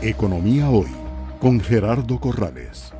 Economía Hoy con Gerardo Corrales.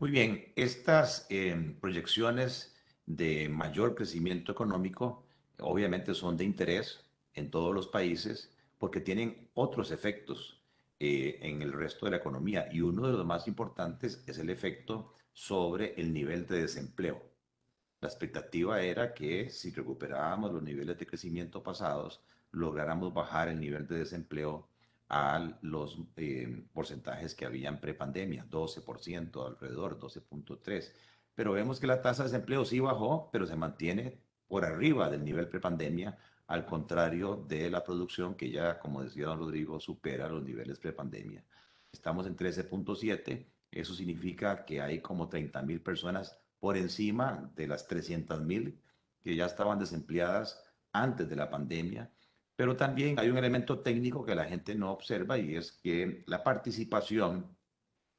Muy bien, estas eh, proyecciones de mayor crecimiento económico obviamente son de interés en todos los países porque tienen otros efectos eh, en el resto de la economía y uno de los más importantes es el efecto sobre el nivel de desempleo. La expectativa era que si recuperábamos los niveles de crecimiento pasados, lográramos bajar el nivel de desempleo a los eh, porcentajes que habían prepandemia, 12%, alrededor 12.3%. Pero vemos que la tasa de desempleo sí bajó, pero se mantiene por arriba del nivel prepandemia, al contrario de la producción que ya, como decía don Rodrigo, supera los niveles prepandemia. Estamos en 13.7, eso significa que hay como 30 mil personas por encima de las 300 mil que ya estaban desempleadas antes de la pandemia. Pero también hay un elemento técnico que la gente no observa y es que la participación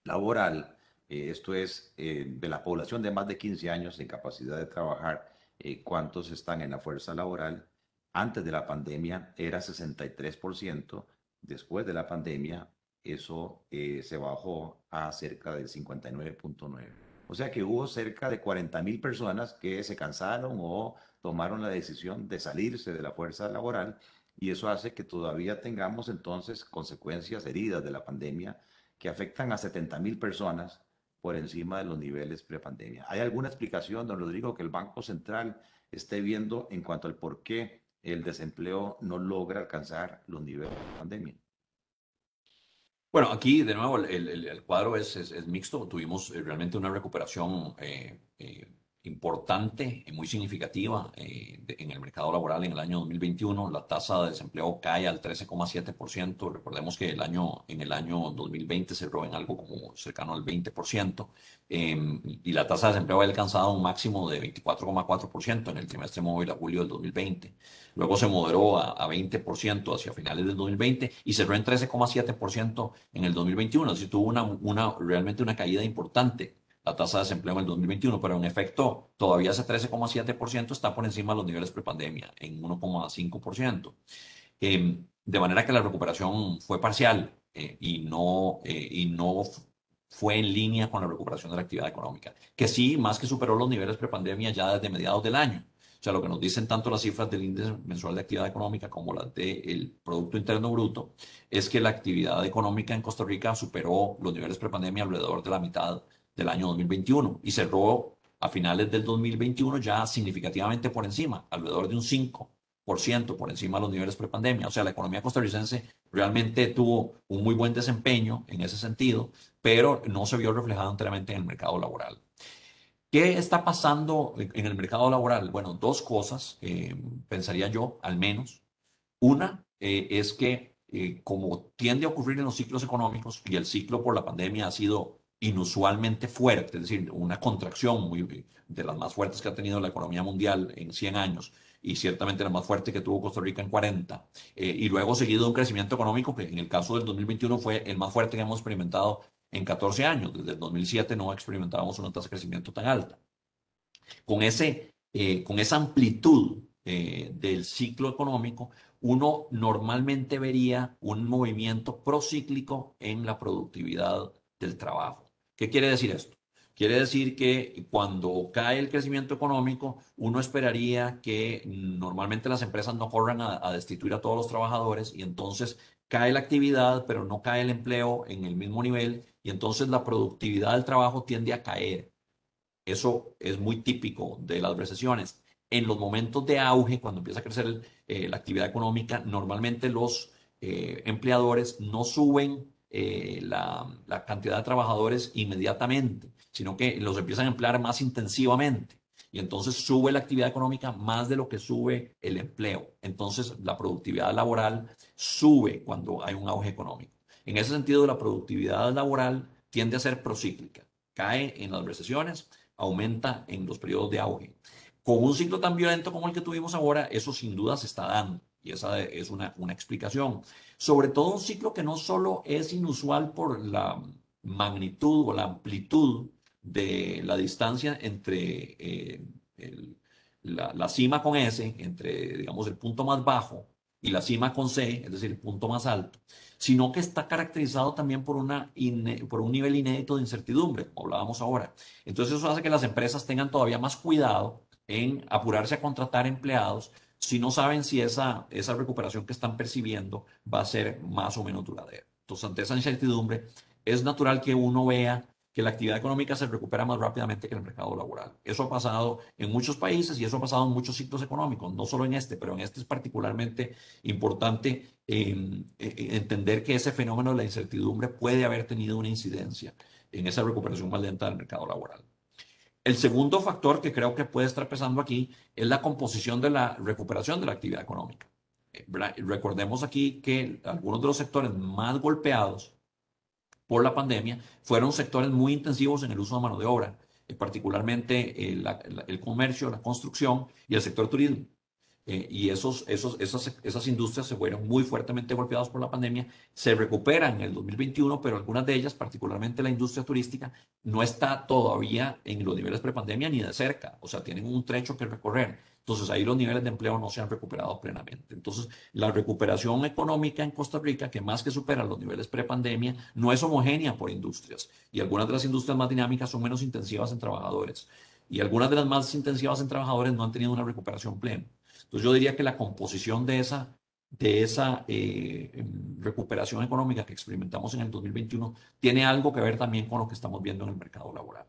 laboral, eh, esto es eh, de la población de más de 15 años en capacidad de trabajar, eh, cuántos están en la fuerza laboral, antes de la pandemia era 63%, después de la pandemia eso se bajó a cerca del 59.9%. O sea que hubo cerca de 40 mil personas que se cansaron o tomaron la decisión de salirse de la fuerza laboral y eso hace que todavía tengamos entonces consecuencias heridas de la pandemia que afectan a 70 mil personas por encima de los niveles prepandemia. ¿Hay alguna explicación, don Rodrigo, que el Banco Central esté viendo en cuanto al por qué el desempleo no logra alcanzar los niveles de pandemia? Bueno, aquí de nuevo el, cuadro es, es, mixto. Tuvimos eh, realmente una recuperación eh, eh, importante, y muy significativa eh, en el mercado laboral en el año 2021. La tasa de desempleo cae al 13,7%. Recordemos que el año, en el año 2020 cerró en algo como cercano al 20%. Em, y la tasa de desempleo ha alcanzado un máximo de 24,4% en el trimestre móvil a julio del 2020. Luego se moderó a, a 20% hacia finales del 2020 y cerró en 13,7% en el 2021. Así tuvo una, realmente una caída importante la tasa de desempleo en el 2021, pero en efecto todavía ese 13,7% está por encima de los niveles prepandemia, en 1,5%. Em, de manera que la recuperación fue parcial eh, y, no, eh, y no fue en línea con la recuperación de la actividad económica, que sí, más que superó los niveles prepandemia ya desde mediados del año. O sea, lo que nos dicen tanto las cifras del índice mensual de actividad económica como las del Producto Interno Bruto es que la actividad económica en Costa Rica superó los niveles prepandemia alrededor de la mitad del año 2021 y cerró a finales del 2021 ya significativamente por encima, alrededor de un 5% por encima de los niveles prepandemia. O sea, la economía costarricense realmente tuvo un muy buen desempeño en ese sentido, pero no se vio reflejado enteramente en el mercado laboral. ¿Qué está pasando en el mercado laboral? Bueno, dos cosas, eh, pensaría yo, al menos. Una eh, es que, eh, como tiende a ocurrir en los ciclos económicos, y el ciclo por la pandemia ha sido inusualmente fuerte, es decir, una contracción muy, de las más fuertes que ha tenido la economía mundial en 100 años y ciertamente la más fuerte que tuvo Costa Rica en 40, eh, y luego seguido un crecimiento económico que en el caso del 2021 fue el más fuerte que hemos experimentado en 14 años. Desde el 2007 no experimentábamos una tasa de crecimiento tan alta. Con, ese, eh, con esa amplitud eh, del ciclo económico, uno normalmente vería un movimiento procíclico en la productividad del trabajo. ¿Qué quiere decir esto? Quiere decir que cuando cae el crecimiento económico, uno esperaría que normalmente las empresas no corran a, destituir a todos los trabajadores y entonces cae la actividad, pero no cae el empleo en el mismo nivel y entonces la productividad del trabajo tiende a caer. Eso es muy típico de las recesiones. En los momentos de auge, cuando empieza a crecer eh, la actividad económica, normalmente los eh, empleadores no suben eh, la, cantidad de trabajadores inmediatamente, sino que los empiezan a emplear más intensivamente. Y entonces sube la actividad económica más de lo que sube el empleo. Entonces la productividad laboral sube cuando hay un auge económico. En ese sentido, la productividad laboral tiende a ser procíclica. Cae en las recesiones, aumenta en los periodos de auge. Con un ciclo tan violento como el que tuvimos ahora, eso sin duda se está dando. Esa es una, una explicación. Sobre todo un ciclo que no solo es inusual por la magnitud o la amplitud de la distancia entre eh, la, la cima con S, entre, digamos, el punto más bajo y la cima con C, es decir, el punto más alto, sino que está caracterizado también por, una por un nivel inédito de incertidumbre, como hablábamos ahora. Entonces eso hace que las empresas tengan todavía más cuidado en apurarse a contratar empleados si no saben si esa, esa recuperación que están percibiendo va a ser más o menos duradera. Entonces, ante esa incertidumbre, es natural que uno vea que la actividad económica se recupera más rápidamente que el mercado laboral. Eso ha pasado en muchos países y eso ha pasado en muchos ciclos económicos, no solo en este, pero en este es particularmente importante em, e, e, entender que ese fenómeno de la incertidumbre puede haber tenido una incidencia en esa recuperación más lenta del mercado laboral. El segundo factor que creo que puede estar pesando aquí es la composición de la recuperación de la actividad económica. Eh, recordemos aquí que algunos de los sectores más golpeados por la pandemia fueron sectores muy intensivos en el uso de mano de obra, eh, particularmente el, eh, el comercio, la construcción y el sector turismo. Eh, y esos, esos, esas, esas industrias se fueron muy fuertemente golpeadas por la pandemia, se recuperan en el 2021, pero algunas de ellas, particularmente la industria turística, no está todavía en los niveles prepandemia ni de cerca, o sea, tienen un trecho que recorrer. Entonces ahí los niveles de empleo no se han recuperado plenamente. Entonces la recuperación económica en Costa Rica, que más que supera los niveles prepandemia, no es homogénea por industrias. Y algunas de las industrias más dinámicas son menos intensivas en trabajadores. Y algunas de las más intensivas en trabajadores no han tenido una recuperación plena. Entonces yo diría que la composición de esa, de esa eh, recuperación económica que experimentamos en el 2021 tiene algo que ver también con lo que estamos viendo en el mercado laboral.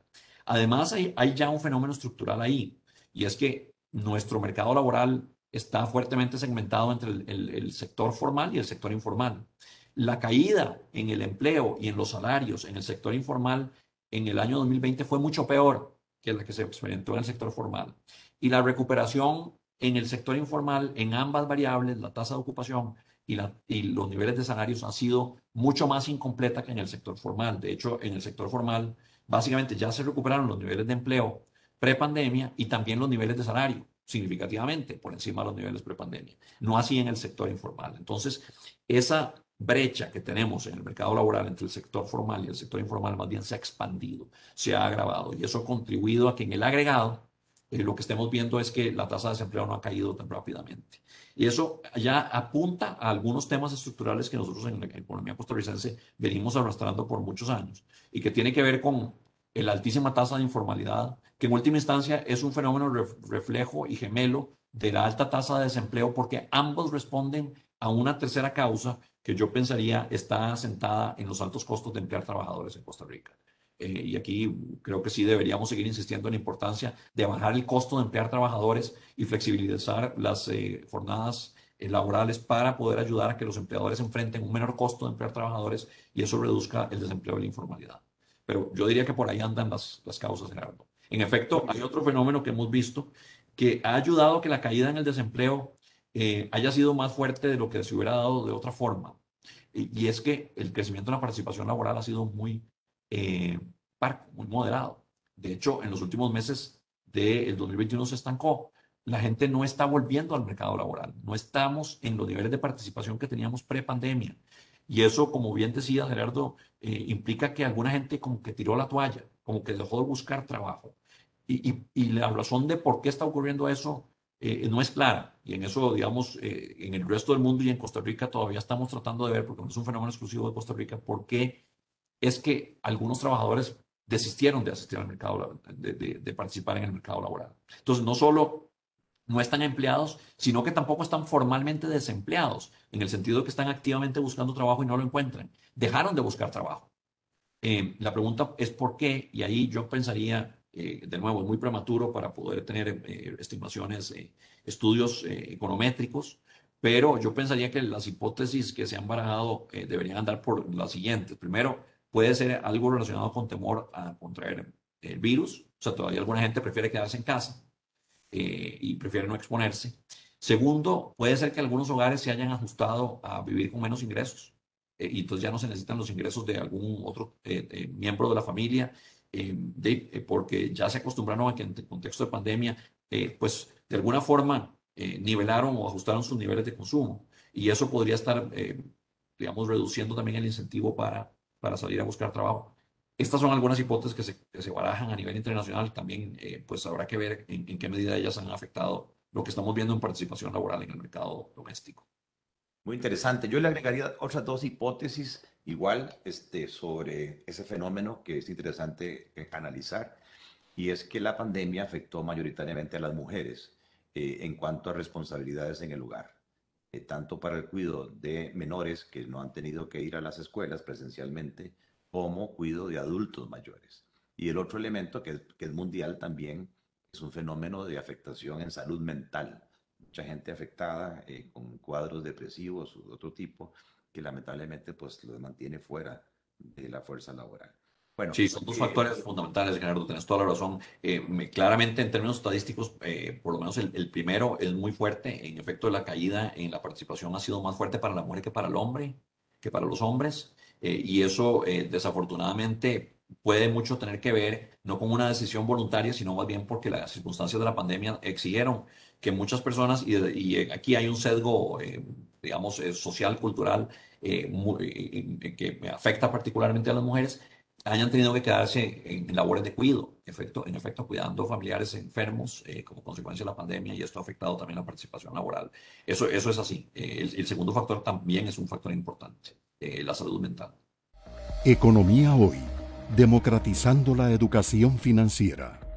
Además, hay, hay ya un fenómeno estructural ahí, y es que nuestro mercado laboral está fuertemente segmentado entre el, el, sector formal y el sector informal. La caída en el empleo y en los salarios en el sector informal en el año 2020 fue mucho peor que la que se experimentó en el sector formal. Y la recuperación en el sector informal, en ambas variables, la tasa de ocupación y, los niveles de salarios ha sido mucho más incompleta que en el sector formal. De hecho, en el sector formal, básicamente ya se recuperaron los niveles de empleo prepandemia y también los niveles de salario significativamente por encima de los niveles prepandemia. No así en el sector informal. Entonces, esa brecha que tenemos en el mercado laboral entre el sector formal y el sector informal más bien se ha expandido, se ha agravado y eso ha contribuido a que en el agregado eh, lo que estemos viendo es que la tasa de desempleo no ha caído tan rápidamente. Y eso ya apunta a algunos temas estructurales que nosotros en la economía costarricense venimos arrastrando por muchos años y que tiene que ver con la altísima tasa de informalidad, que en última instancia es un fenómeno reflejo y gemelo de la alta tasa de desempleo porque ambos responden a una tercera causa que yo pensaría está sentada en los altos costos de emplear trabajadores en Costa Rica. Eh, y aquí creo que sí deberíamos seguir insistiendo en la importancia de bajar el costo de emplear trabajadores y flexibilizar las eh, jornadas eh, laborales para poder ayudar a que los empleadores enfrenten un menor costo de emplear trabajadores y eso reduzca el desempleo y la informalidad. Pero yo diría que por ahí andan las, las causas, Gerardo. En efecto, hay otro fenómeno que hemos visto que ha ayudado a que la caída en el desempleo haya sido más fuerte de lo que se hubiera dado de otra forma. Y, y es que el crecimiento de la participación laboral ha sido muy eh, muy moderado. De hecho, en los últimos meses del 2021 se estancó. La gente no está volviendo al mercado laboral. No estamos en los niveles de participación que teníamos pre-pandemia. Y eso, como bien decía Gerardo, eh, implica que alguna gente como que tiró la toalla, como que dejó de buscar trabajo. Y, y, la razón de por qué está ocurriendo eso eh, no es clara. Y en eso, digamos, en el resto del mundo y en Costa Rica todavía estamos tratando de ver, porque no es un fenómeno exclusivo de Costa Rica, por qué es que algunos trabajadores desistieron de asistir al mercado, de, participar en el mercado laboral. Entonces, no solo no están empleados, sino que tampoco están formalmente desempleados, en el sentido de que están activamente buscando trabajo y no lo encuentran. Dejaron de buscar trabajo. Eh, la pregunta es por qué, y ahí yo pensaría, eh, de nuevo, es muy prematuro para poder tener eh, estimaciones, estudios econométricos, pero yo pensaría que las hipótesis que se han barajado deberían andar por las siguientes. Primero, Puede ser algo relacionado con temor a contraer el virus. O sea, todavía alguna gente prefiere quedarse en casa eh, y prefiere no exponerse. Segundo, puede ser que algunos hogares se hayan ajustado a vivir con menos ingresos. Eh, y entonces ya no se necesitan los ingresos de algún otro eh, miembro de la familia, porque ya se acostumbraron a que en el contexto de pandemia, pues de alguna forma nivelaron o ajustaron sus niveles de consumo. Y eso podría estar, digamos, reduciendo también el incentivo para para salir a buscar trabajo. Estas son algunas hipótesis que se, que se barajan a nivel internacional. También eh, pues habrá que ver en, en, qué medida ellas han afectado lo que estamos viendo en participación laboral en el mercado doméstico. Muy interesante. Yo le agregaría otras dos hipótesis igual este, sobre ese fenómeno que es interesante eh, analizar. Y es que la pandemia afectó mayoritariamente a las mujeres eh, en cuanto a responsabilidades en el hogar. Eh, tanto para el cuidado de menores que no han tenido que ir a las escuelas presencialmente, como cuidado de adultos mayores. Y el otro elemento que es, que es mundial también es un fenómeno de afectación en salud mental. Mucha gente afectada eh, con cuadros depresivos u otro tipo que lamentablemente pues los mantiene fuera de la fuerza laboral. Bueno, sí, son dos eh, factores fundamentales, Gerardo, tienes toda la razón. Eh, claramente, en términos estadísticos, eh, por lo menos el, el, primero es muy fuerte. En efecto, la caída en la participación ha sido más fuerte para la mujer que para el hombre, que para los hombres. y eso, desafortunadamente, puede mucho tener que ver no con una decisión voluntaria, sino más bien porque las circunstancias de la pandemia exigieron que muchas personas, y, y aquí hay un sesgo, digamos, social, cultural, que afecta particularmente a las mujeres, hayan tenido que quedarse en, labores de cuidado, en efecto, en efecto cuidando familiares enfermos eh, como consecuencia de la pandemia y esto ha afectado también la participación laboral. Eso, eso es así. Eh, el, el, segundo factor también es un factor importante, eh, la salud mental. Economía hoy, democratizando la educación financiera.